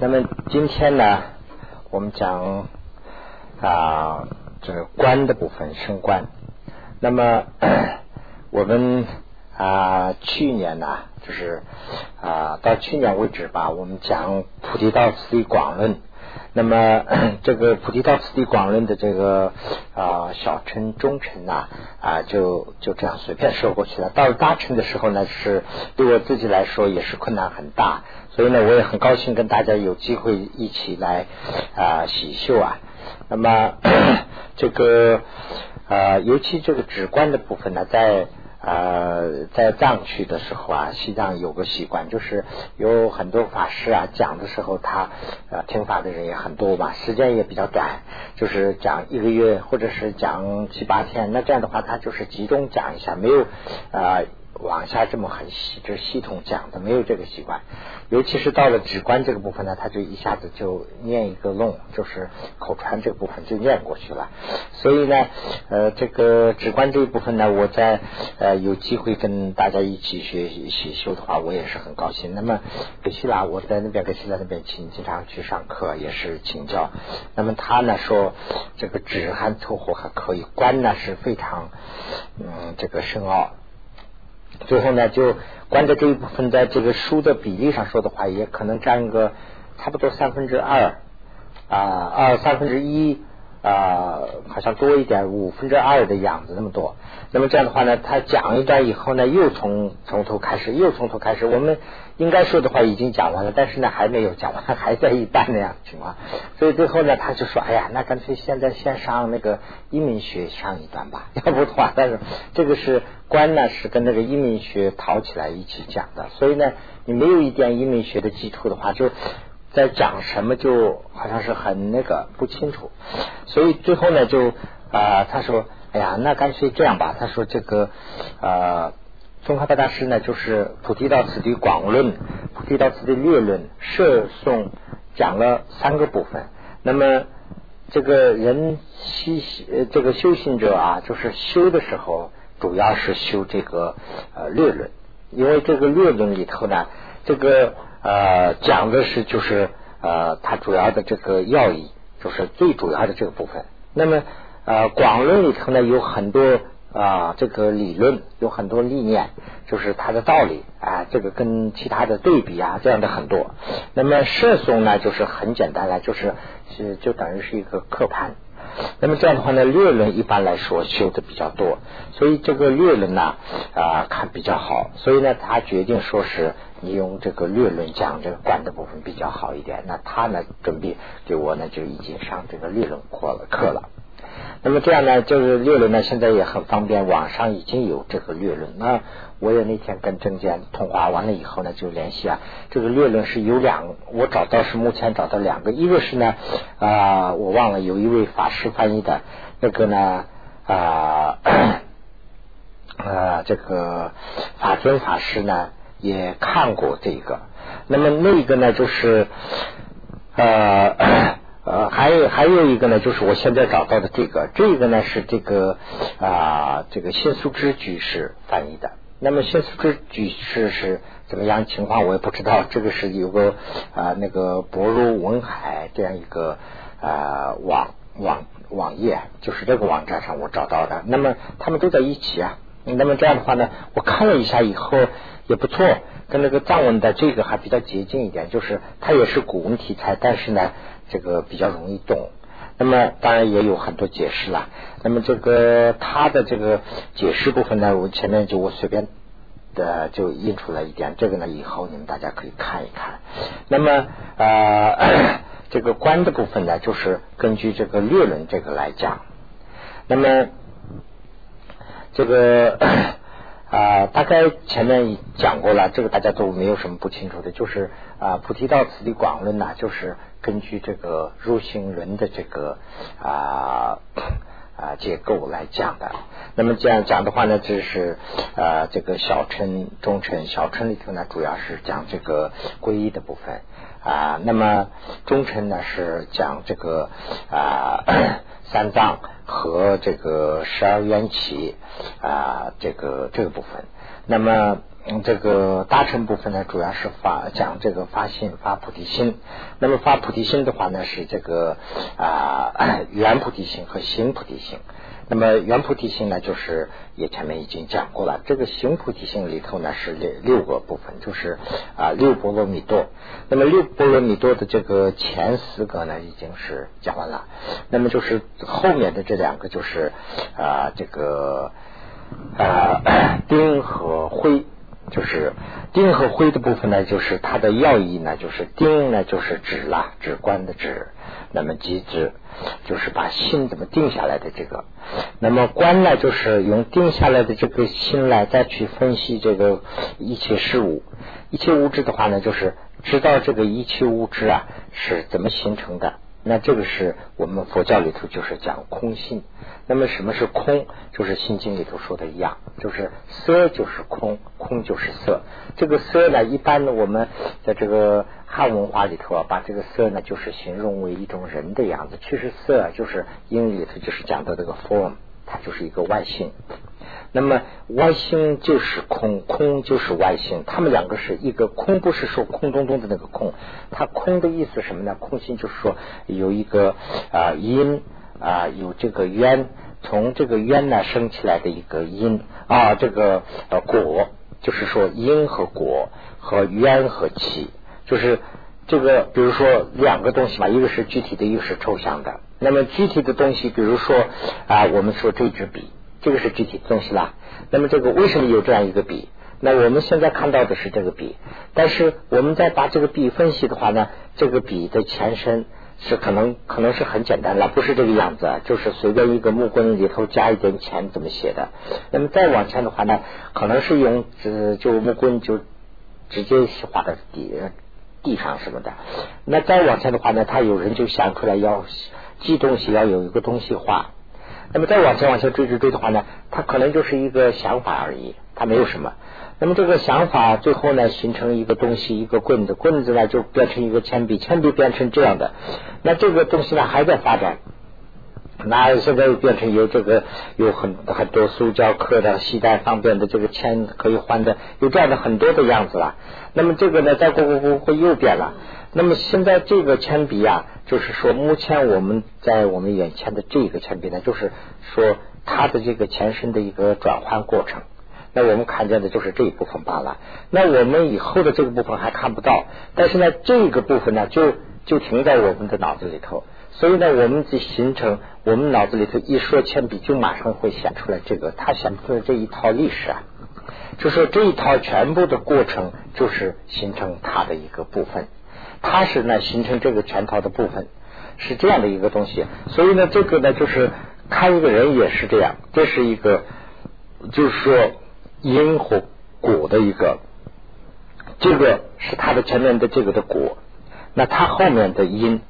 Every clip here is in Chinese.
那么今天呢，我们讲啊这个官的部分升官。那么 我们啊去年呢，就是啊到去年为止吧，我们讲菩提道次第广论。那么 这个菩提道次第广论的这个啊小乘中乘呐啊就就这样随便说过去了。到了大乘的时候呢，是对我自己来说也是困难很大。所以呢，我也很高兴跟大家有机会一起来啊洗秀啊。那么 这个啊，尤其这个止观的部分呢，在呃在藏区的时候啊，西藏有个习惯，就是有很多法师啊讲的时候，他呃听法的人也很多嘛，时间也比较短，就是讲一个月或者是讲七八天。那这样的话，他就是集中讲一下，没有啊。往下这么很细，这系统讲的，没有这个习惯。尤其是到了直观这个部分呢，他就一下子就念一个弄，就是口传这个部分就念过去了。所以呢，呃，这个直观这一部分呢，我在呃有机会跟大家一起学习修的话，我也是很高兴。那么格西拉，我在那边格西拉那边请经常去上课，也是请教。那么他呢说，这个止还凑合还可以，观呢是非常嗯这个深奥。最后呢，就关在这一部分，在这个书的比例上说的话，也可能占个差不多三分之二啊，二三分之一。啊，好像多一点五分之二的样子那么多。那么这样的话呢，他讲一段以后呢，又从从头开始，又从头开始。我们应该说的话已经讲完了，但是呢还没有讲完，还在一半那样情况。所以最后呢，他就说：“哎呀，那干脆现在先上那个移民学上一段吧，要不的话，但是这个是关呢是跟那个移民学讨起来一起讲的。所以呢，你没有一点移民学的基础的话，就。”在讲什么，就好像是很那个不清楚，所以最后呢，就啊，他说：“哎呀，那干脆这样吧。”他说：“这个啊，宗喀巴大师呢，就是《菩提道次第广论》《菩提道次第略论》摄诵讲了三个部分。那么这个人修这个修行者啊，就是修的时候，主要是修这个呃略论，因为这个略论里头呢，这个。”呃，讲的是就是呃，它主要的这个要义，就是最主要的这个部分。那么呃，广论里头呢有很多啊，这个理论有很多理念，就是它的道理啊，这个跟其他的对比啊，这样的很多。那么摄诵呢，就是很简单了，就是是就等于是一个课盘。那么这样的话呢，略论一般来说修的比较多，所以这个略论呢啊看比较好，所以呢他决定说是。你用这个略论讲这个观的部分比较好一点，那他呢准备给我呢就已经上这个略论课了课了。那么这样呢，就是略论呢现在也很方便，网上已经有这个略论。那我也那天跟郑健通话完了以后呢，就联系啊，这个略论是有两，我找到是目前找到两个，一个是呢啊我忘了有一位法师翻译的，那个呢啊 啊这个法尊法师呢。也看过这个，那么那个呢，就是呃呃，还有还有一个呢，就是我现在找到的这个，这个呢是这个啊，这个谢素之居士翻译的。那么谢素之居士是怎么样情况，我也不知道。这个是有个啊那个博如文海这样一个啊网网网页，就是这个网站上我找到的。那么他们都在一起啊。那么这样的话呢，我看了一下以后。也不错，跟那个藏文的这个还比较接近一点，就是它也是古文题材，但是呢，这个比较容易懂。那么当然也有很多解释了。那么这个它的这个解释部分呢，我前面就我随便的就印出来一点，这个呢以后你们大家可以看一看。那么呃，这个观的部分呢，就是根据这个略论这个来讲。那么这个。啊，大概前面讲过了，这个大家都没有什么不清楚的，就是啊，菩提道次第广论呐，就是根据这个入行论的这个啊啊结构来讲的。那么这样讲的话呢，就是啊这个小乘、中乘、小乘里头呢，主要是讲这个皈依的部分啊。那么中乘呢是讲这个啊 三藏。和这个十二缘起啊，这个这个部分，那么嗯，这个大乘部分呢，主要是发讲这个发心发菩提心。那么发菩提心的话呢，是这个啊 圆菩提心和行菩提心。那么圆菩提心呢，就是也前面已经讲过了。这个行菩提心里头呢，是六六个部分，就是啊六波罗蜜多。那么六波罗蜜多的这个前四个呢，已经是讲完了。那么就是后面的这两个，就是啊这个啊 丁和灰。就是丁和灰的部分呢，就是它的要义呢，就是丁呢就是指啦，指观的指，那么即指就是把心怎么定下来的这个，那么观呢就是用定下来的这个心来再去分析这个一切事物，一切物质的话呢，就是知道这个一切物质啊是怎么形成的。那这个是我们佛教里头就是讲空性。那么什么是空？就是《心经》里头说的一样，就是色就是空，空就是色。这个色呢，一般呢我们在这个汉文化里头啊，把这个色呢就是形容为一种人的样子。其实色就是英语里头就是讲的这个 form，它就是一个外性。那么外星就是空，空就是外星，他们两个是一个空，不是说空洞洞的那个空，它空的意思什么呢？空性就是说有一个啊因啊有这个缘，从这个缘呢生起来的一个因啊这个呃果，就是说因和果和缘和气，就是这个比如说两个东西嘛，一个是具体的，一个是抽象的。那么具体的东西，比如说啊我们说这支笔。这个是具体东西啦。那么这个为什么有这样一个笔？那我们现在看到的是这个笔，但是我们再把这个笔分析的话呢，这个笔的前身是可能可能是很简单了，不是这个样子，就是随便一个木棍里头加一点钱怎么写的。那么再往前的话呢，可能是用就木棍就直接画在地地上什么的。那再往前的话呢，他有人就想出来要记东西，要有一个东西画。那么再往前往前追追追的话呢，它可能就是一个想法而已，它没有什么。那么这个想法最后呢，形成一个东西，一个棍子，棍子呢就变成一个铅笔，铅笔变成这样的。那这个东西呢还在发展，那现在又变成有这个有很很多塑胶壳的、携带方便的这个铅可以换的，有这样的很多的样子了。那么这个呢，再过过过会又变了。那么现在这个铅笔啊，就是说目前我们在我们眼前的这个铅笔呢，就是说它的这个前身的一个转换过程。那我们看见的就是这一部分罢了。那我们以后的这个部分还看不到，但是呢，这个部分呢，就就停在我们的脑子里头。所以呢，我们就形成我们脑子里头一说铅笔，就马上会显出来这个，它显出来这一套历史啊，就说这一套全部的过程，就是形成它的一个部分。它是呢形成这个全套的部分，是这样的一个东西。所以呢，这个呢就是看一个人也是这样，这是一个就是说因和果的一个，这个是它的前面的这个的果，那它后面的因，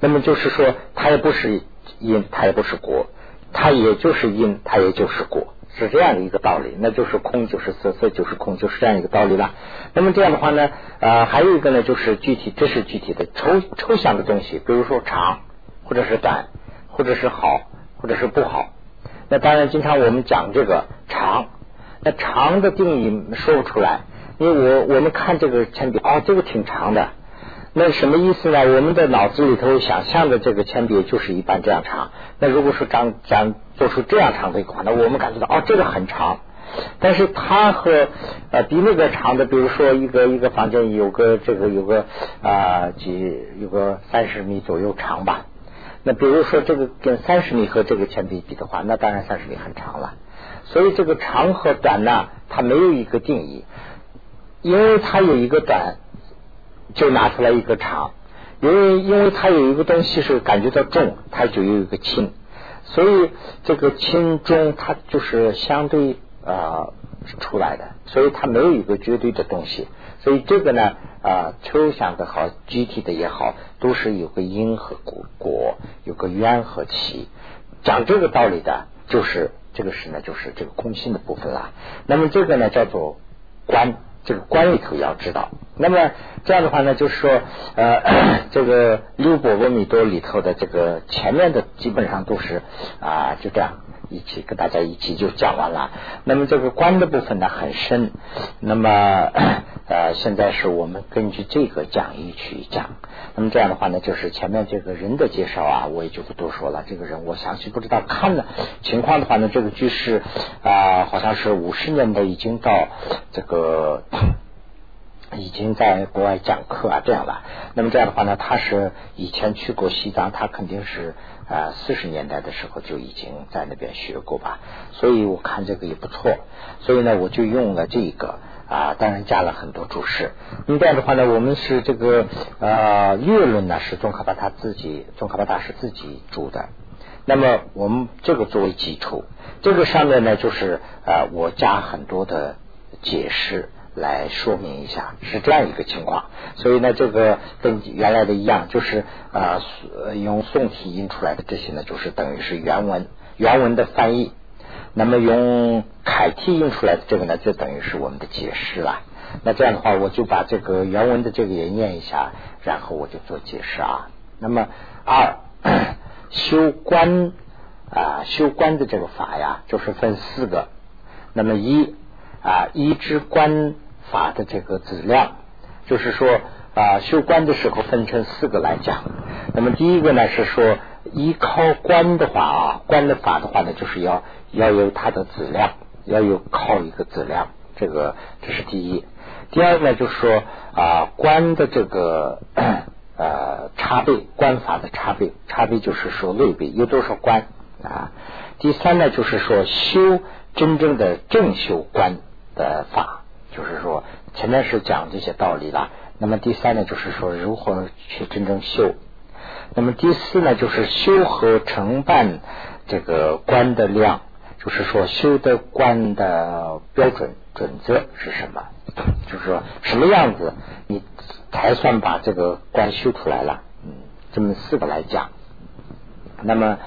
那么就是说它也不是因，它也不是果，它也就是因，它也就是果。是这样的一个道理，那就是空就是色，色就是空，就是这样一个道理了。那么这样的话呢，呃，还有一个呢，就是具体，这是具体的抽抽象的东西，比如说长，或者是短，或者是好，或者是不好。那当然，经常我们讲这个长，那长的定义说不出来，因为我我们看这个铅笔，哦，这个挺长的。那什么意思呢？我们的脑子里头想象的这个铅笔就是一般这样长。那如果说长长做出这样长的一款，那我们感觉到哦，这个很长。但是它和呃比那个长的，比如说一个一个房间有个这个有个啊几有个三十米左右长吧。那比如说这个跟三十米和这个铅笔比的话，那当然三十米很长了。所以这个长和短呢，它没有一个定义，因为它有一个短。就拿出来一个长，因为因为它有一个东西是感觉到重，它就有一个轻，所以这个轻重它就是相对啊出来的，所以它没有一个绝对的东西，所以这个呢啊抽象的好，具体的也好，都是有个因和果，有个缘和起，讲这个道理的，就是这个是呢，就是这个空性的部分啦。那么这个呢叫做观。这个观里头要知道，那么这样的话呢，就是说，呃，这个六波罗蜜多里头的这个前面的基本上都是啊，就这样，一起跟大家一起就讲完了。那么这个观的部分呢很深，那么呃现在是我们根据这个讲义去讲。那么这样的话呢，就是前面这个人的介绍啊，我也就不多说了。这个人我详细不知道，看了情况的话呢，这个居士啊，好像是五十年的已经到这个。已经在国外讲课啊，这样了。那么这样的话呢，他是以前去过西藏，他肯定是啊四十年代的时候就已经在那边学过吧。所以我看这个也不错，所以呢我就用了这个啊，当然加了很多注释。那么这样的话呢，我们是这个呃月论呢是宗喀巴他自己，宗喀巴大师自己注的。那么我们这个作为基础，这个上面呢就是啊我加很多的解释。来说明一下是这样一个情况，所以呢，这个跟原来的一样，就是啊，用宋体印出来的这些呢，就是等于是原文原文的翻译。那么用楷体印出来的这个呢，就等于是我们的解释了。那这样的话，我就把这个原文的这个也念一下，然后我就做解释啊。那么二 修观啊，修观的这个法呀，就是分四个。那么一啊，一之观。法的这个质量，就是说啊，修观的时候分成四个来讲。那么第一个呢是说，依靠观的话啊，观的法的话呢，就是要要有它的质量，要有靠一个质量，这个这是第一。第二呢就是说啊，观的这个呃差别，观法的差别，差别就是说类别有多少观啊。第三呢就是说修真正的正修观的法。就是说，前面是讲这些道理了。那么第三呢，就是说如何去真正修。那么第四呢，就是修和承办这个观的量，就是说修的观的标准准则是什么？就是说什么样子你才算把这个观修出来了？嗯，这么四个来讲。那么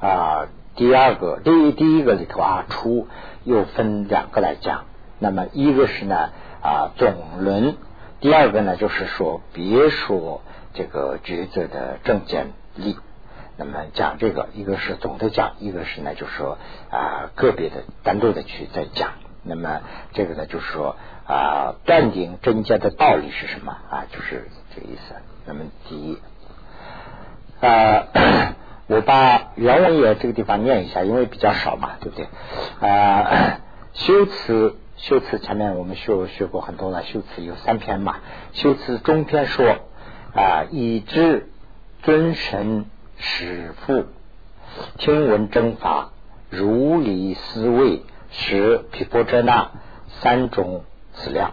啊，第二个第一第一个里头啊，出又分两个来讲。那么一个是呢啊总论，第二个呢就是说别说这个抉择的正见力。那么讲这个，一个是总的讲，一个是呢就是说啊个别的单独的去再讲。那么这个呢就是说啊断定真假的道理是什么啊？就是这个意思。那么第一啊，我把原文也这个地方念一下，因为比较少嘛，对不对啊？修辞。修辞前面我们学学过很多了，修辞有三篇嘛。修辞中篇说啊，以知尊神始父，听闻正法，如理思维，使毗婆遮那三种资料。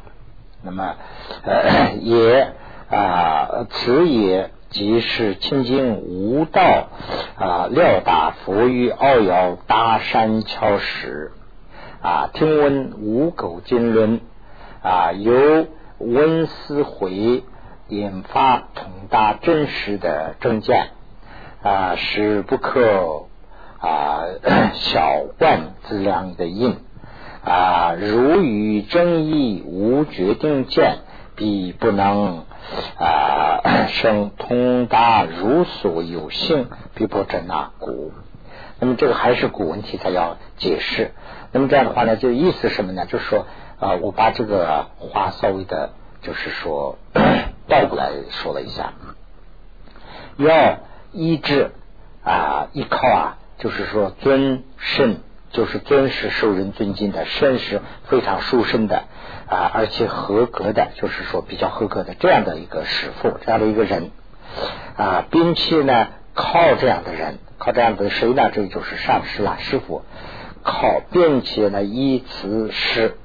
那么呃 也啊，此也即是清净无道啊，料达佛于奥摇大山桥时。啊，听闻五狗经论啊，由温思回引发通达真实的正见啊，是不可啊 小观之量的印啊，如与争议无决定见，必不能啊 生通达如所有性，必不真那故。那么这个还是古文题材要解释。那么这样的话呢，就意思什么呢？就是说啊，我把这个话稍微的，就是说 倒过来说了一下，要医治啊，依靠啊，就是说尊圣，就是尊是受人尊敬的，圣是非常殊胜的啊，而且合格的，就是说比较合格的这样的一个师傅，这样的一个人啊，兵器呢，靠这样的人，靠这样的谁呢？这就是上师啦，师傅。靠，并且呢，依此是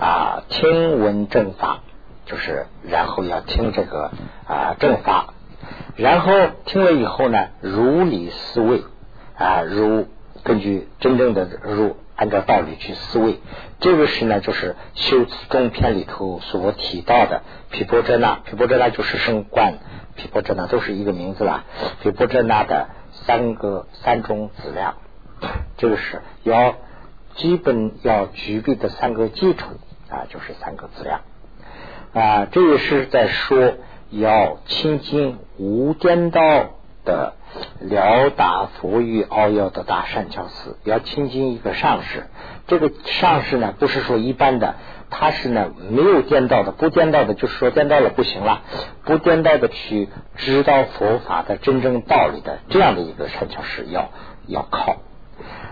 啊，听闻正法，就是然后要听这个啊正法，然后听了以后呢，如理思维啊，如根据真正的如按照道理去思维，这个是呢，就是修辞中篇里头所提到的毗婆遮那，毗婆遮那就是升观，毗婆遮那都是一个名字啦，毗婆遮那的三个三种资料，这个是要。基本要具备的三个基础啊，就是三个资料啊。这也是在说要清净无颠倒的了达佛于奥要的大善巧思，要亲近一个上师。这个上师呢，不是说一般的，他是呢没有颠倒的，不颠倒的，就是说颠倒了不行了，不颠倒的去知道佛法的真正道理的这样的一个善巧师要要靠。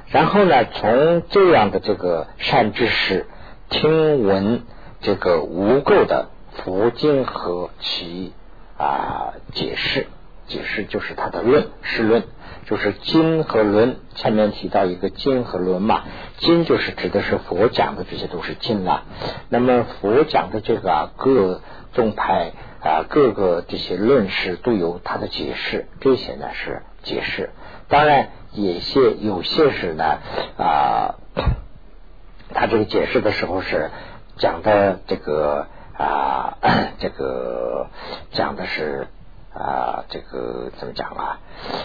然后呢，从这样的这个善知识听闻这个无垢的佛经和其啊解释。解释就是他的论是论，就是经和论。前面提到一个经和论嘛，经就是指的是佛讲的这些都是经了。那么佛讲的这个各宗派啊，各个这些论师都有他的解释，这些呢是解释。当然，有些有些是呢啊，他这个解释的时候是讲的这个啊，这个讲的是。啊，这个怎么讲啊？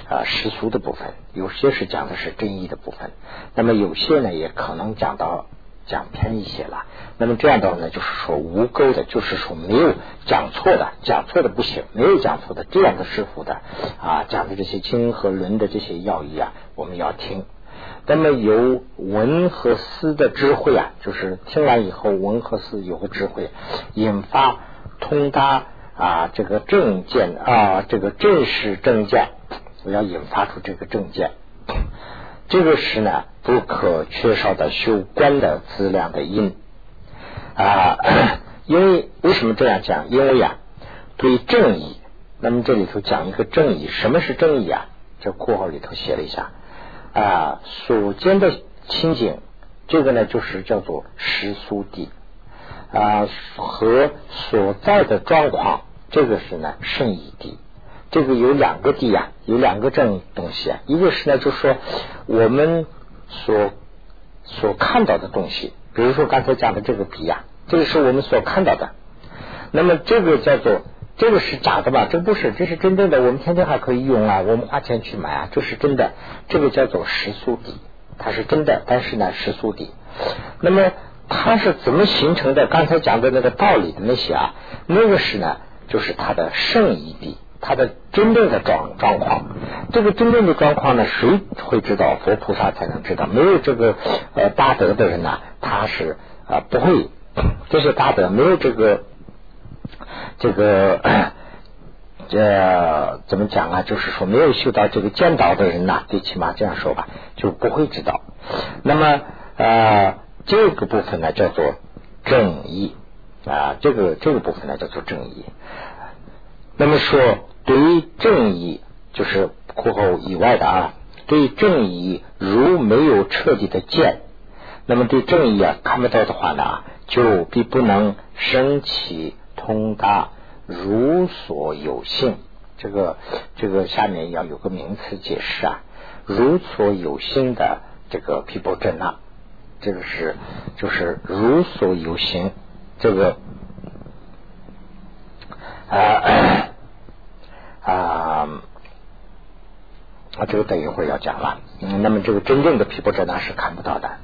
啊，世俗的部分，有些是讲的是真义的部分，那么有些呢，也可能讲到讲偏一些了。那么这样的话呢，就是说无钩的，就是说没有讲错的，讲错的不行，没有讲错的这样的师傅的啊，讲的这些经和论的这些要义啊，我们要听。那么由文和思的智慧啊，就是听完以后，文和思有个智慧，引发通达。啊，这个证件啊，这个正式证件，我要引发出这个证件，这个是呢不可缺少的修观的资量的因啊。因为为什么这样讲？因为呀，对正义，那么这里头讲一个正义，什么是正义啊？这括号里头写了一下啊，所见的清景，这个呢就是叫做实苏地啊，和所在的状况。这个是呢圣义地，这个有两个地呀，有两个这种东西啊。一个是呢，就是说我们所所看到的东西，比如说刚才讲的这个笔呀，这个是我们所看到的。那么这个叫做这个是假的吧？这不是，这是真正的。我们天天还可以用啊，我们花钱去买啊，这是真的。这个叫做实塑底，它是真的，但是呢实塑底。那么它是怎么形成的？刚才讲的那个道理的那些啊，那个是呢。就是它的圣义地，他的真正的状状况。这个真正的状况呢，谁会知道？佛菩萨才能知道。没有这个呃大德的人呢，他是啊不会。这是大德，没有这个这个这怎么讲啊？就是说，没有修到这个见道的人呢，最起码这样说吧，就不会知道。那么呃，这个部分呢，叫做正义。啊，这个这个部分呢叫做正义。那么说，对于正义，就是括号以外的啊，对正义如没有彻底的见，那么对正义啊看不到的话呢，就必不能升起通达如所有性。这个这个下面要有个名词解释啊，如所有性的这个毗波遮那，这个是就是如所有形。这个啊啊啊，这个等一会儿要讲了。嗯，那么这个真正的皮婆遮那是看不到的。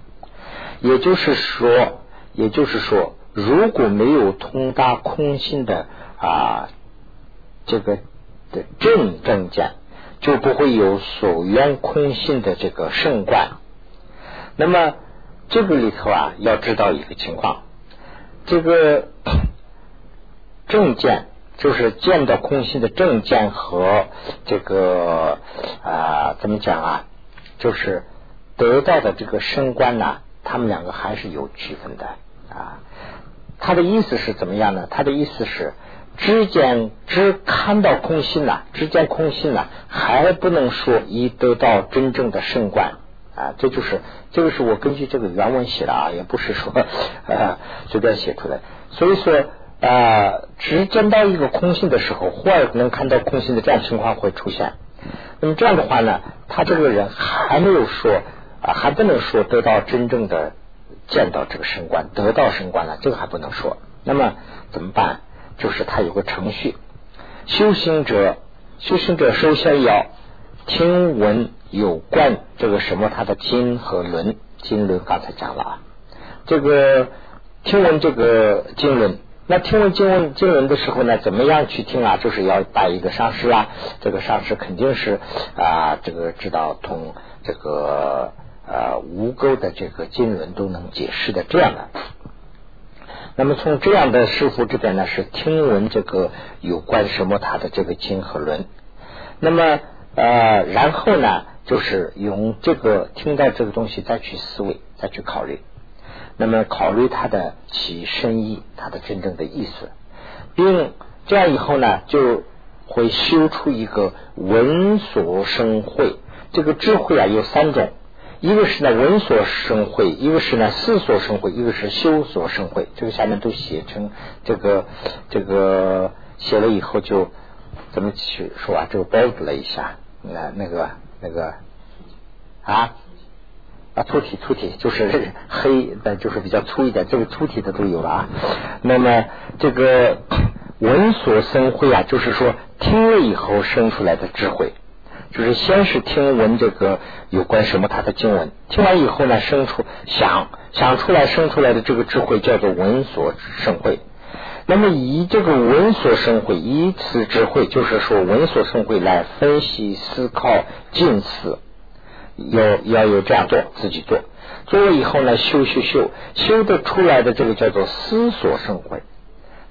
也就是说，也就是说，如果没有通达空性的啊这个的正正见，就不会有所缘空性的这个圣观。那么这个里头啊，要知道一个情况。这个 正见就是见到空性的正见和这个啊，怎么讲啊？就是得到的这个升观呢，他们两个还是有区分的啊。他的意思是怎么样呢？他的意思是，只见只看到空性了，只见空性了，还不能说已得到真正的升观。啊，这就是这个是我根据这个原文写的啊，也不是说呃随便写出来。所以说啊，只见到一个空性的时候，忽而能看到空性的这样情况会出现。那么这样的话呢，他这个人还没有说啊，还不能说得到真正的见到这个神官，得到神官了，这个还不能说。那么怎么办？就是他有个程序，修行者，修行者首先要听闻。有关这个什么，他的经和论，经论刚才讲了啊。这个听闻这个经论，那听闻经文经文的时候呢，怎么样去听啊？就是要拜一个上师啊，这个上师肯定是啊，这个知道通这个呃无垢的这个经文都能解释的这样的。那么从这样的师傅这边呢，是听闻这个有关什么塔的这个经和论。那么呃，然后呢，就是用这个听到这个东西再去思维，再去考虑。那么考虑它的其深意，它的真正的意思，并这样以后呢，就会修出一个闻所生慧。这个智慧啊，有三种。一个是呢闻所生慧，一个是呢思所生慧，一个是修所生慧。这个下面都写成这个这个写了以后就怎么去说啊？这个包子了一下，那那个那个啊啊粗体粗体就是黑的，就是比较粗一点。这个粗体的都有了啊。那么这个闻所生慧啊，就是说听了以后生出来的智慧。就是先是听闻这个有关什么他的经文，听完以后呢，生出想想出来生出来的这个智慧叫做闻所生慧。那么以这个闻所生慧，以此智慧，就是说闻所生慧来分析思考近思，要要有这样做，自己做，做了以后呢，修修修，修得出来的这个叫做思所生慧，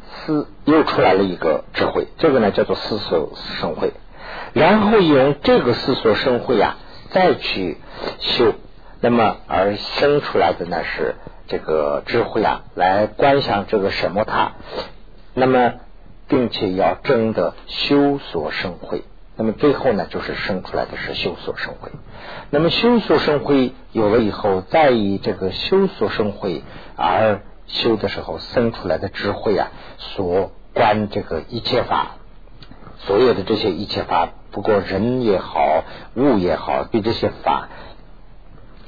思又出来了一个智慧，这个呢叫做思所生慧。然后用这个思所生慧啊，再去修，那么而生出来的呢是这个智慧啊，来观想这个什么它，那么并且要真的修所生慧，那么最后呢就是生出来的是修所生慧，那么修所生慧有了以后，再以这个修所生慧而修的时候生出来的智慧啊，所观这个一切法。所有的这些一切法，不过人也好，物也好，对这些法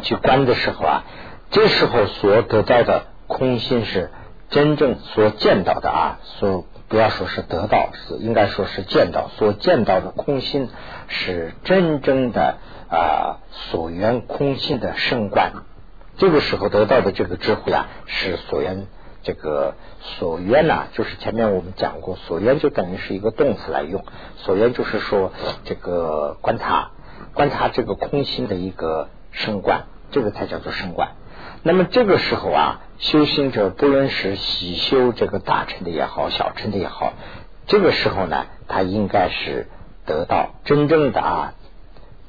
去观的时候啊，这时候所得到的空心是真正所见到的啊，所不要说是得到，是应该说是见到，所见到的空心是真正的啊所缘空性的圣观，这个时候得到的这个智慧啊，是所缘。这个所缘呐，就是前面我们讲过，所缘就等于是一个动词来用。所缘就是说，这个观察，观察这个空心的一个升观，这个才叫做升观。那么这个时候啊，修行者不论是喜修这个大乘的也好，小乘的也好，这个时候呢，他应该是得到真正的啊。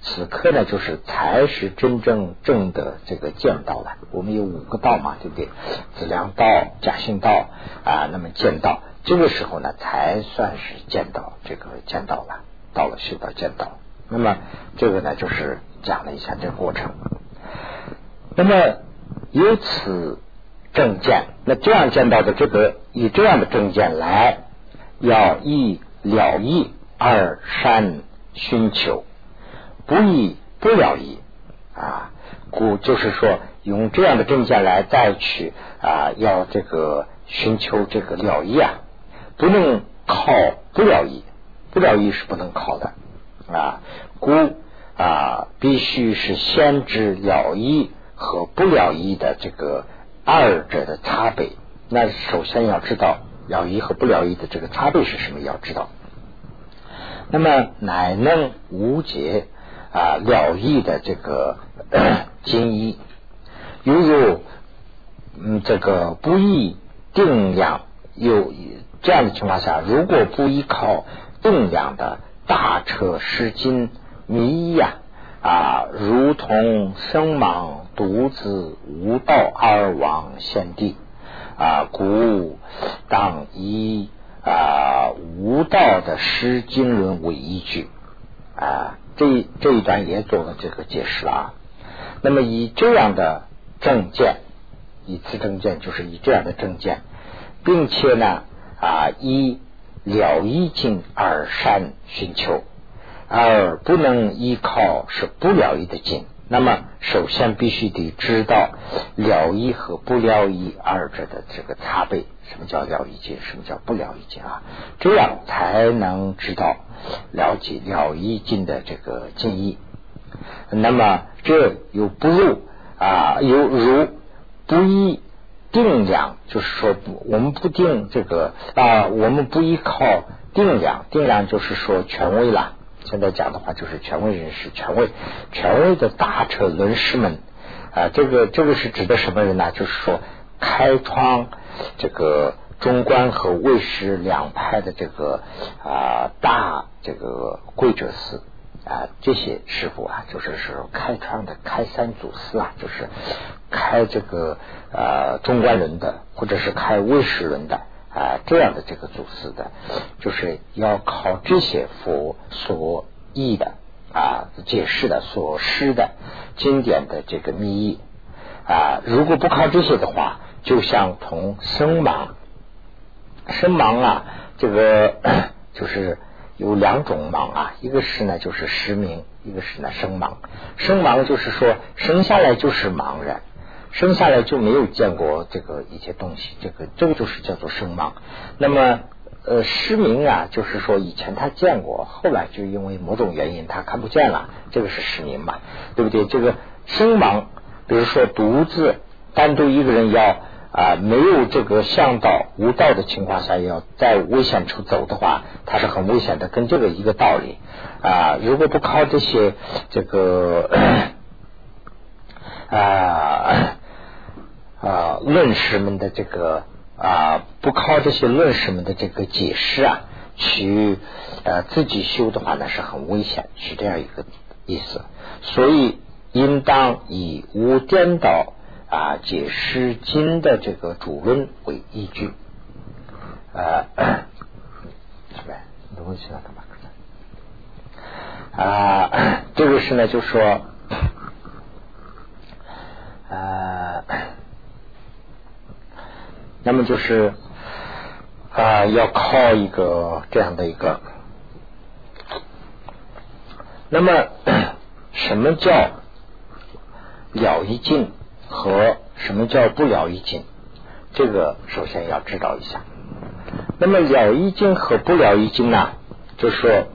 此刻呢，就是才是真正正的这个见道了。我们有五个道嘛，对不对？子良道、假性道啊，那么见道，这个时候呢，才算是见到这个见道了，到了修道见道。那么这个呢，就是讲了一下这个过程。那么由此正见，那这样见到的这个，以这样的正见来，要一了义二善寻求。不义不了义。啊，故就是说用这样的证件来再去啊，要这个寻求这个了义啊，不能靠不了义，不了义是不能靠的。啊，故啊必须是先知了义和不了义的这个二者的差别。那首先要知道了义和不了义的这个差别是什么，要知道。那么乃能无解。啊，了义的这个 精义，犹如嗯，这个不依定量，有这样的情况下，如果不依靠定量的大车失金迷呀，啊如同生莽独自无道而往先帝啊，故当以啊无道的诗经论为依据啊。这这一段也做了这个解释了啊。那么以这样的证件，以此证件就是以这样的证件，并且呢啊以了义经而善寻求，而不能依靠是不了义的经。那么首先必须得知道了义和不了义二者的这个差别。什么叫了义经？什么叫不了义经啊？这样才能知道了解了义经的这个经义。那么这有不入啊，有如不依定量，就是说不我们不定这个啊，我们不依靠定量，定量就是说权威啦。现在讲的话就是权威人士，权威权威的大车轮师们啊，这个这个是指的什么人呢？就是说开创这个中观和魏师两派的这个啊大这个贵哲寺。啊，这些师傅啊，就是是开创的开山祖师啊，就是开这个呃中观人的，或者是开魏识人的啊，这样的这个祖师的，就是要靠这些佛所译的啊解释的所施的经典的这个密意啊，如果不靠这些的话，就像同声盲，声盲啊，这个就是。有两种盲啊，一个是呢就是失明，一个是呢生盲。生盲就是说生下来就是盲人，生下来就没有见过这个一些东西，这个这个就是叫做生盲。那么呃失明啊，就是说以前他见过，后来就因为某种原因他看不见了，这个是失明嘛，对不对？这个生盲，比如说独自单独一个人要。啊，没有这个向导无道的情况下，要在危险处走的话，它是很危险的，跟这个一个道理啊。如果不靠这些这个 啊啊论师们的这个啊，不靠这些论师们的这个解释啊，去呃自己修的话呢，是很危险，是这样一个意思。所以应当以无颠倒。啊，解《释经》的这个主论为依据，是吧？东西了干嘛？啊，这个是呢，就说，啊，那么就是啊，要靠一个这样的一个，那么什么叫了一境？和什么叫不了一经？这个首先要知道一下。那么了一经和不了一经呢？就说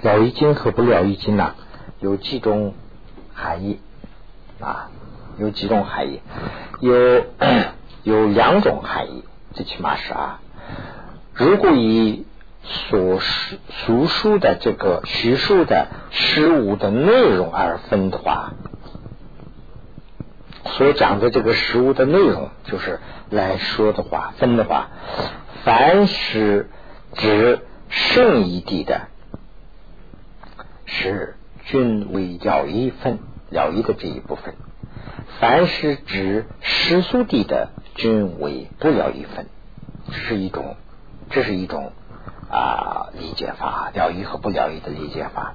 了一经和不了一经呢，有几种含义啊？有几种含义？有有两种含义，最起码是啊。如果以所述述述的这个叙述的事物的内容而分的话。所讲的这个食物的内容，就是来说的话，分的话，凡是指圣一地的，是均为了一分了一的这一部分；凡是指世俗地的，均为不了一分。这是一种，这是一种啊理解法，了一和不了一的理解法。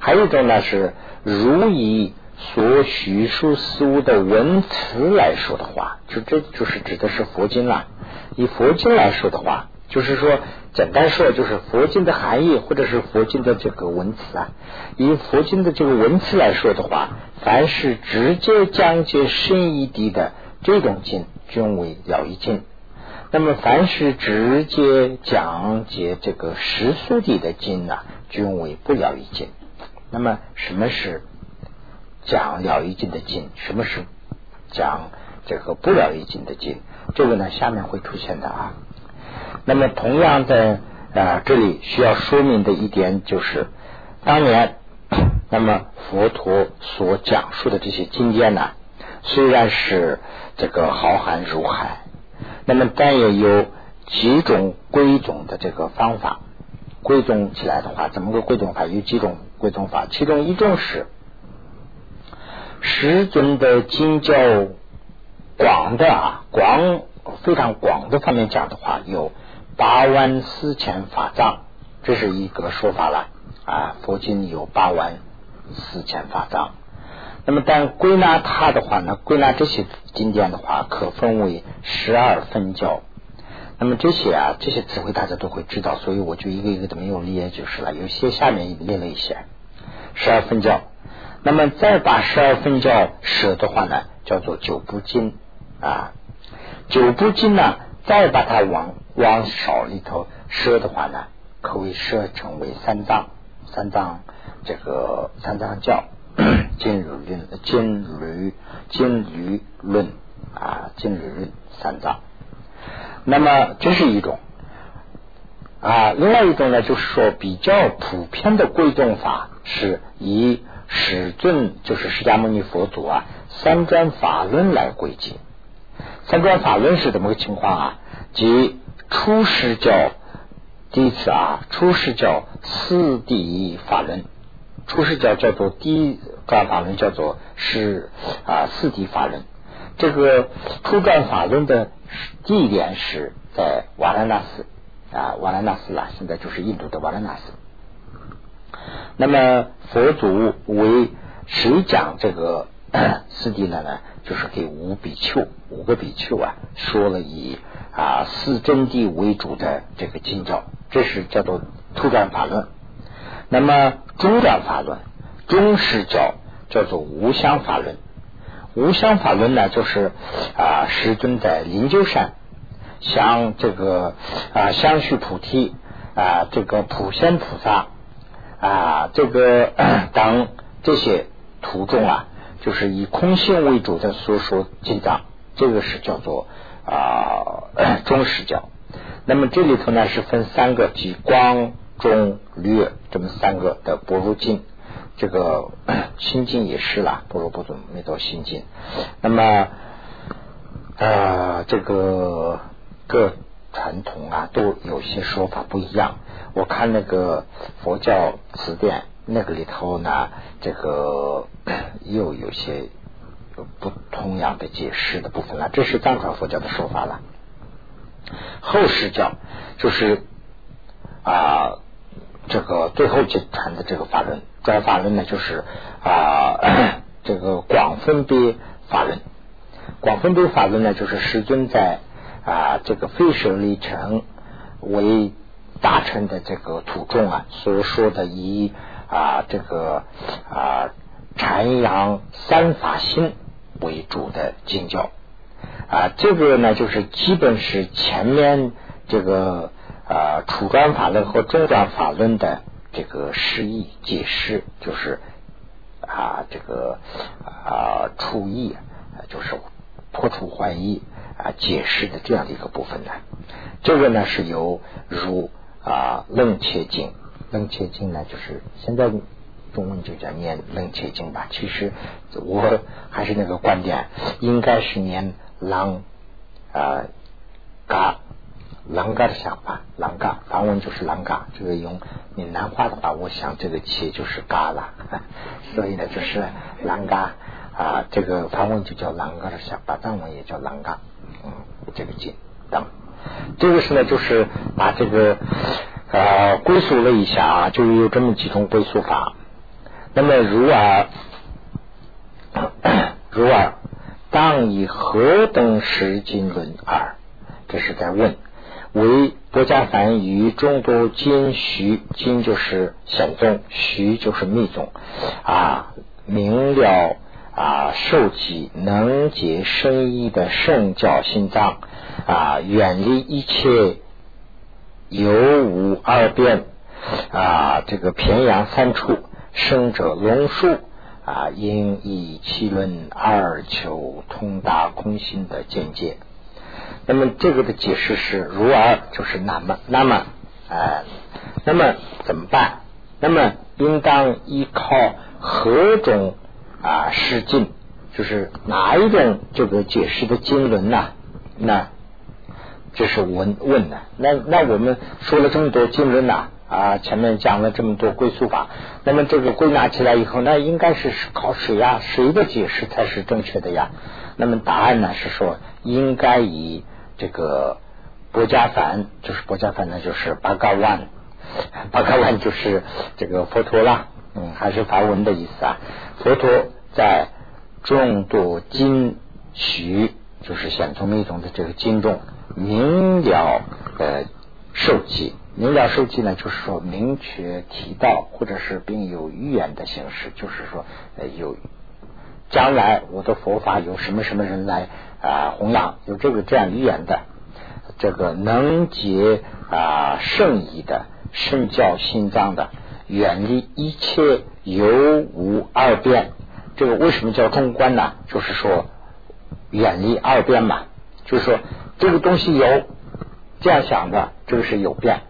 还有一种呢，是如以。所叙述事物的文词来说的话，就这就是指的是佛经了。以佛经来说的话，就是说简单说，就是佛经的含义，或者是佛经的这个文词啊。以佛经的这个文词来说的话，凡是直接讲解深义地的这种经，均为了义经；那么凡是直接讲解这个实俗谛的经呢，均为不了义经。那么什么是？讲了一经的经，什么是讲这个不了一经的经？这个呢，下面会出现的啊。那么同样的啊，这里需要说明的一点就是，当年那么佛陀所讲述的这些经典呢，虽然是这个浩瀚如海，那么但也有几种归总的这个方法。归总起来的话，怎么个归总法？有几种归总法，其中一种是。十尊的经教广的啊，广非常广的方面讲的话，有八万四千法藏，这是一个说法了啊。佛经有八万四千法藏，那么但归纳它的话呢，归纳这些经典的话，可分为十二分教。那么这些啊，这些词汇大家都会知道，所以我就一个一个的没有列就是了。有些下面列了一些十二分教。那么再把十二分教舍的话呢，叫做九部经啊。九部经呢，再把它往往少里头舍的话呢，可以设成为三藏。三藏这个三藏教，经律论、金律金律论啊金缕三藏。那么这是一种啊，另外一种呢，就是说比较普遍的归宗法是以始尊，就是释迦牟尼佛祖啊三专法轮来归敬。三转法轮是怎么个情况啊？即初始教第一次啊，初始教四谛法轮，初始教叫做第一转法轮，叫做是啊四谛法轮。这个初转法轮的地点是在瓦拉纳斯啊，瓦拉纳斯啊，现在就是印度的瓦拉纳斯。那么佛祖为谁讲这个 四谛呢？呢，就是给五比丘五个比丘啊，说了以啊四真谛为主的这个经教，这是叫做初转法论。那么中转法论，中是教叫做无相法论。无相法论呢，就是啊，师尊在灵鹫山向这个啊相续菩提啊，这个普贤菩萨啊，这个 等这些途中啊，就是以空性为主的所说经藏，这个是叫做啊中实教。那么这里头呢是分三个，即光、中、略这么三个的般若经。这个 心经也是啦，般若波罗蜜多心经。那么呃，这个各传统啊，都有些说法不一样。我看那个佛教词典那个里头呢，这个 又有些不同样的解释的部分了。这是藏传佛教的说法了。后世教就是啊，这个最后就传的这个法轮。转法论呢，就是啊，这个广分别法论。广分别法论呢，就是师尊在啊这个非舍利城为达成的这个途中啊，所说的以啊这个啊禅阳三法心为主的经教啊，这个呢，就是基本是前面这个啊初转法论和中转法论的。这个释义解释就是啊，这个啊出义就是破除坏义啊解释的这样的一个部分呢。这个呢是由如啊楞切经，楞切经呢就是现在中文就叫念楞切经吧。其实我还是那个观点，应该是念朗啊嘎。啷嘎的想法，啷嘎，梵文就是啷嘎。这个用闽南话的话，我想这个切就是嘎了，所以呢，就是啷嘎啊。这个梵文就叫啷嘎的想法，藏文也叫啷嘎。嗯，这个经等，这个是呢，就是把这个呃归宿了一下啊，就有这么几种归宿法。那么如儿，如儿，当以何等时经论耳？这是在问。为国家凡与众多经徐经就是显宗，徐就是密宗啊，明了啊，受己能解深意的圣教心脏啊，远离一切有无二变啊，这个偏阳三处生者龙树啊，因以其论二求通达空心的见解。那么这个的解释是如而就是那么那么哎，那么怎么办？那么应当依靠何种啊释经？就是哪一种这个解释的经论呢？那这是问问的。那那我们说了这么多经论呐，啊前面讲了这么多归宿法，那么这个归纳起来以后，那应该是靠谁呀？谁的解释才是正确的呀？那么答案呢是说，应该以。这个波伽梵就是波伽梵呢，就是巴嘎万，巴嘎万就是这个佛陀啦，嗯，还是梵文的意思啊。佛陀在众多经许，就是显宗密宗的这个经中，明了呃受记，明了受记呢，就是说明确提到，或者是并有预言的形式，就是说呃有将来我的佛法有什么什么人来。啊，弘扬有这个这样预言的，这个能解啊圣意的圣教心脏的，远离一切有无二变。这个为什么叫中观呢？就是说远离二变嘛，就是说这个东西有这样想的，这个是有变。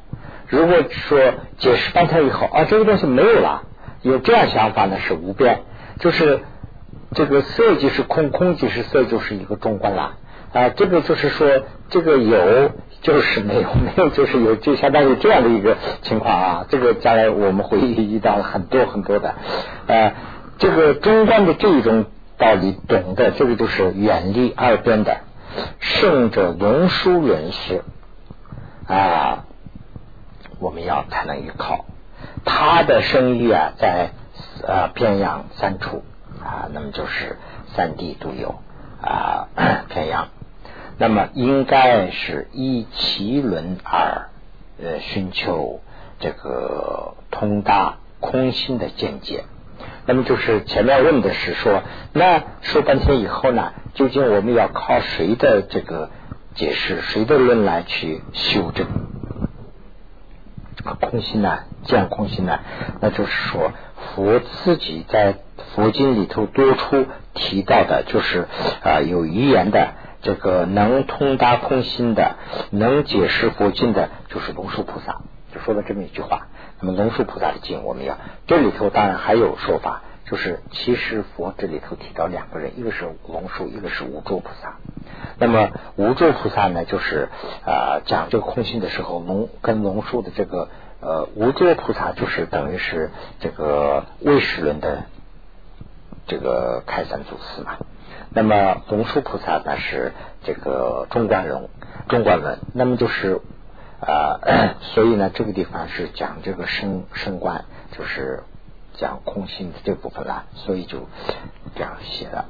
如果说解释半天以后啊，这个东西没有了，有这样想法呢是无边，就是这个色即是空，空即是色，就是一个中观了啊。这个就是说这个有就是没有，没有就是有，就相当于这样的一个情况啊。这个将来我们会遇到很多很多的呃，这个中观的这一种。道理懂得，这个就是远离二边的胜者龙书人士啊，我们要才能依靠。他的声誉啊，在呃偏阳三处啊，那么就是三地都有啊 偏阳，那么应该是依其轮而呃寻求这个通达空心的见解。那么就是前面问的是说，那说半天以后呢，究竟我们要靠谁的这个解释，谁的论来去修正？空心呢？见空心呢？那就是说，佛自己在佛经里头多出提到的，就是啊有遗言的这个能通达空心的，能解释佛经的，就是龙树菩萨，就说了这么一句话。那么龙树菩萨的经，我们要这里头当然还有说法，就是其实佛这里头提到两个人，一个是龙树，一个是无住菩萨。那么无住菩萨呢，就是啊讲这个空性的时候，龙跟龙树的这个呃无住菩萨就是等于是这个唯识论的这个开山祖师嘛。那么龙树菩萨呢是这个中观论，中观论，那么就是。啊，所以呢，这个地方是讲这个升升观，就是讲空性的这部分了，所以就这样写了。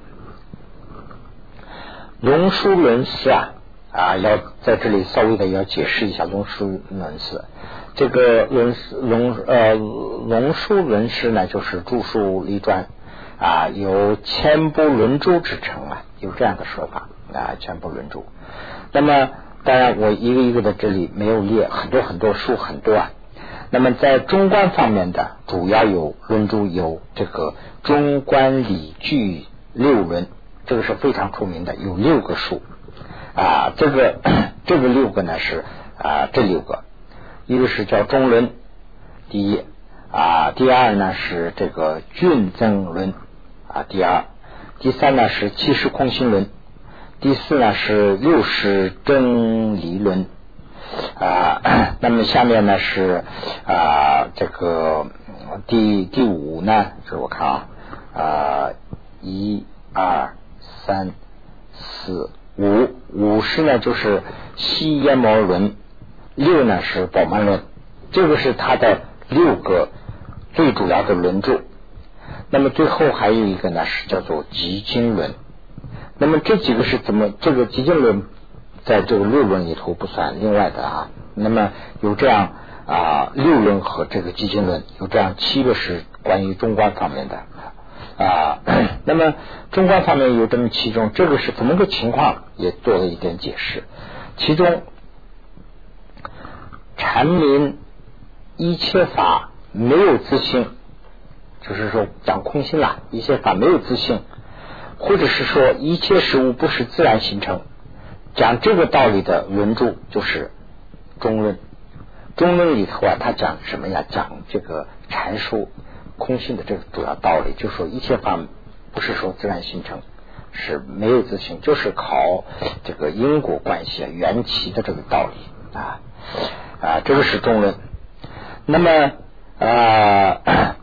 龙书论师啊啊，要在这里稍微的要解释一下龙书论师。这个论师龙呃龙书论师呢，就是著书立传啊，有千部轮珠之称啊，有这样的说法啊，千部轮珠。那么。当然，我一个一个的这里没有列很多很多书很多啊。那么在中观方面的，主要有论著有这个中观理据六论，这个是非常出名的，有六个书啊。这个 这个六个呢是啊这六个，一个是叫中论，第一啊，第二呢是这个均增论啊，第二，第三呢是七十空心论。第四呢是六十真理论啊，那么下面呢是啊这个第第五呢，是我看啊啊一二三四五五是呢就是西耶摩轮，六呢是宝曼轮，这个是它的六个最主要的轮柱。那么最后还有一个呢是叫做集经轮。那么这几个是怎么？这个极境论在这个六论里头不算另外的啊。那么有这样啊六论和这个寂静论有这样七个是关于中观方面的啊。那么中观方面有这么其中，这个是怎么个情况？也做了一点解释。其中阐明一切法没有自性，就是说讲空性啦，一切法没有自性。或者是说一切事物不是自然形成，讲这个道理的论著就是中论。中论里头啊，他讲什么呀？讲这个阐述空性的这个主要道理，就说一切法不是说自然形成，是没有自性，就是靠这个因果关系啊、缘起的这个道理啊啊，这个是中论。那么啊，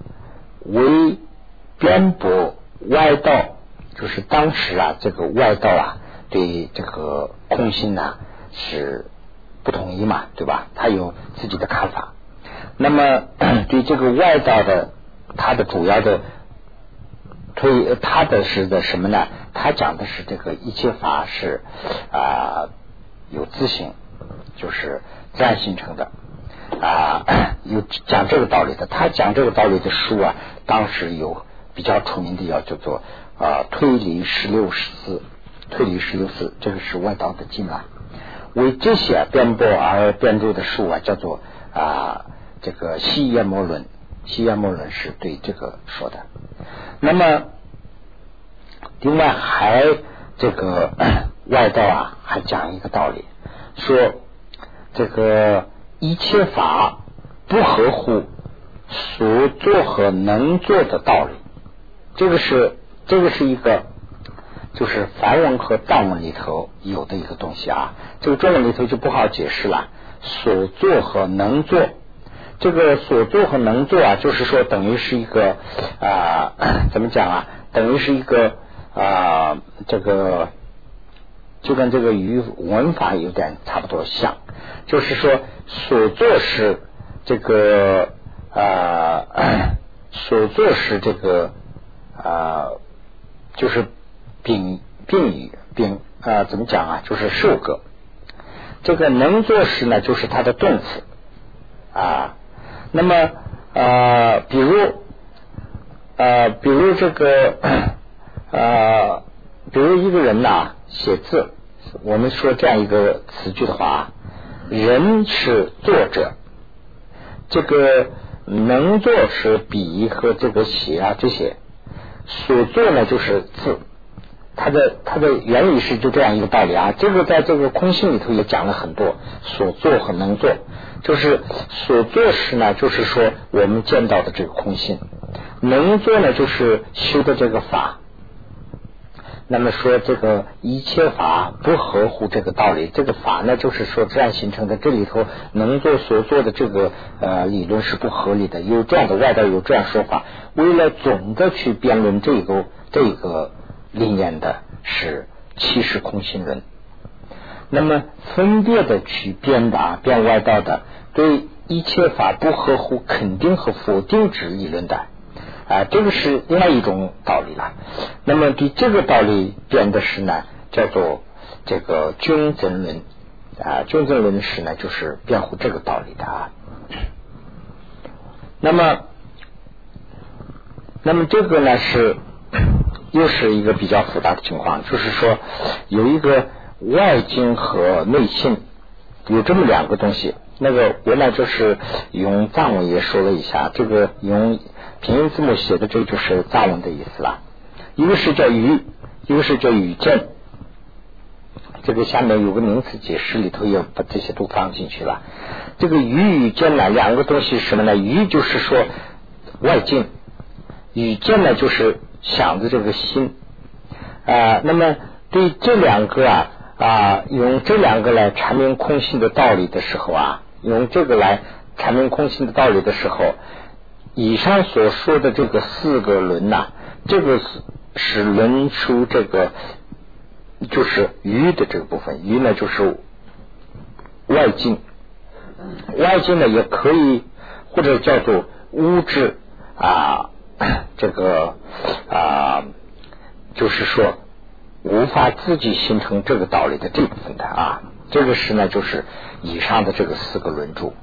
为辩驳外道。就是当时啊，这个外道啊，对这个空性呢是不统一嘛，对吧？他有自己的看法。那么 对这个外道的，他的主要的推，他的是的什么呢？他讲的是这个一切法是啊有自性，就是自然形成的啊，有讲这个道理的。他讲这个道理的书啊，当时有比较出名的，要叫做。啊，推理十六十四，推理十六四，这个是外道的经啊。为这些编播而编著的书啊，叫做啊这个西耶摩论。西耶摩论是对这个说的。那么另外还这个 外道啊，还讲一个道理，说这个一切法不合乎所做和能做的道理，这个是这个是一个。就是梵文和藏文里头有的一个东西啊，这个中文里头就不好解释了。所做和能做，这个所做和能做啊，就是说等于是一个啊，怎么讲啊？等于是一个啊，这个就跟这个语文法有点差不多像，就是说所做是这个啊，所做是这个啊，就是。宾宾语丙啊，怎么讲啊？就是受格。这个能做时呢，就是它的动词啊。那么啊，比如啊，比如这个啊，比如一个人呐，写字，我们说这样一个词句的话，人是作者，这个能做是笔和这个写啊这些，所做呢就是字。它的它的原理是就这样一个道理啊，这个在这个空性里头也讲了很多，所做和能做，就是所做时呢，就是说我们见到的这个空性，能做呢就是修的这个法。那么说这个一切法不合乎这个道理，这个法呢就是说自然形成的，这里头能做所做的这个呃理论是不合理的，有这样的外道有这样说法，为了总的去辩论这个这个。理念的是七实空性论，那么分别的去辩答辩外道的，对一切法不合乎肯定和否定之理论的啊，这个是另外一种道理了。那么对这个道理辩的是呢，叫做这个均真论啊，均真论是呢，就是辩护这个道理的啊。那么，那么这个呢是。又是一个比较复杂的情况，就是说有一个外境和内性，有这么两个东西。那个原来就是用藏文也说了一下，这个用拼音字母写的，这就是藏文的意思了。一个是叫语，一个是叫语见。这个下面有个名词解释里头也把这些都放进去了。这个语语见呢，两个东西什么呢？语就是说外境，语见呢就是。想的这个心啊，那么对这两个啊啊，用这两个来阐明空性的道理的时候啊，用这个来阐明空性的道理的时候，以上所说的这个四个轮呐，这个是是轮出这个就是鱼的这个部分，鱼呢就是外境，外境呢也可以或者叫做物质啊。这个啊，就是说无法自己形成这个道理的这部分的啊，这个是呢，就是以上的这个四个轮柱。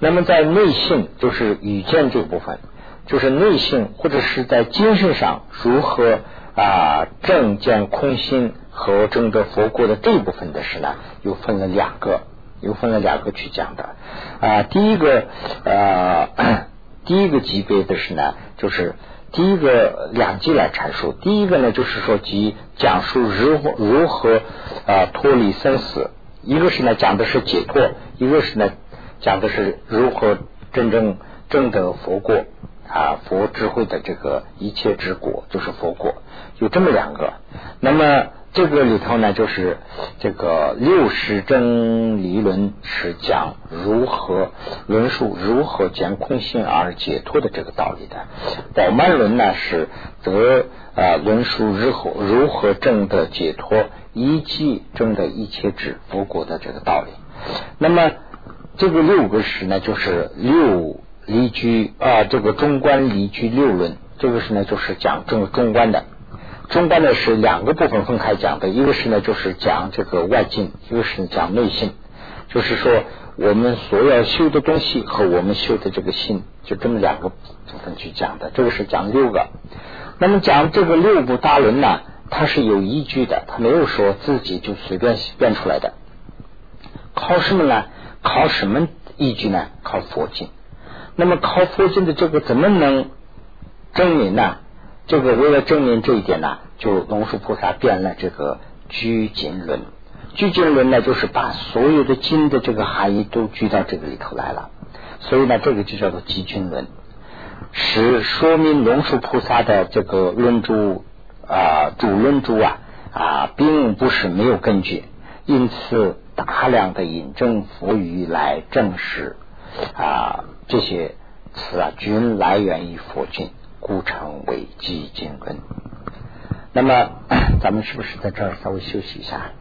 那么在内性，就是语见这部分，就是内性或者是在精神上如何啊正见空心和正得佛果的这一部分的事呢，又分了两个，又分了两个去讲的啊。第一个呃。第一个级别的是呢，就是第一个两级来阐述。第一个呢，就是说即讲述如何如何啊脱离生死；一个是呢讲的是解脱，一个是呢讲的是如何真正证得佛果啊佛智慧的这个一切之果，就是佛果。有这么两个。那么。这个里头呢，就是这个六十真理论是讲如何论述如何将空性而解脱的这个道理的。宝曼论呢是则啊论述如何如何证得解脱，以及证得一切智佛果的这个道理。那么这个六个是呢，就是六离居啊，这个中观离居六论，这个是呢就是讲这个中观的。中观呢是两个部分分开讲的，一个是呢就是讲这个外境，一个是讲内性，就是说我们所要修的东西和我们修的这个心，就这么两个部分去讲的。这个是讲六个。那么讲这个六部大轮呢，它是有依据的，它没有说自己就随便变出来的。靠什么呢？靠什么依据呢？靠佛经。那么靠佛经的这个怎么能证明呢？这个为了证明这一点呢，就龙树菩萨变了这个拘经论。拘经论呢，就是把所有的经的这个含义都拘到这个里头来了。所以呢，这个就叫做集经论，是说明龙树菩萨的这个论著啊主论著啊啊，并不是没有根据，因此大量的引证佛语来证实啊这些词啊均来源于佛经，故称为集经论。那么，咱们是不是在这儿稍微休息一下？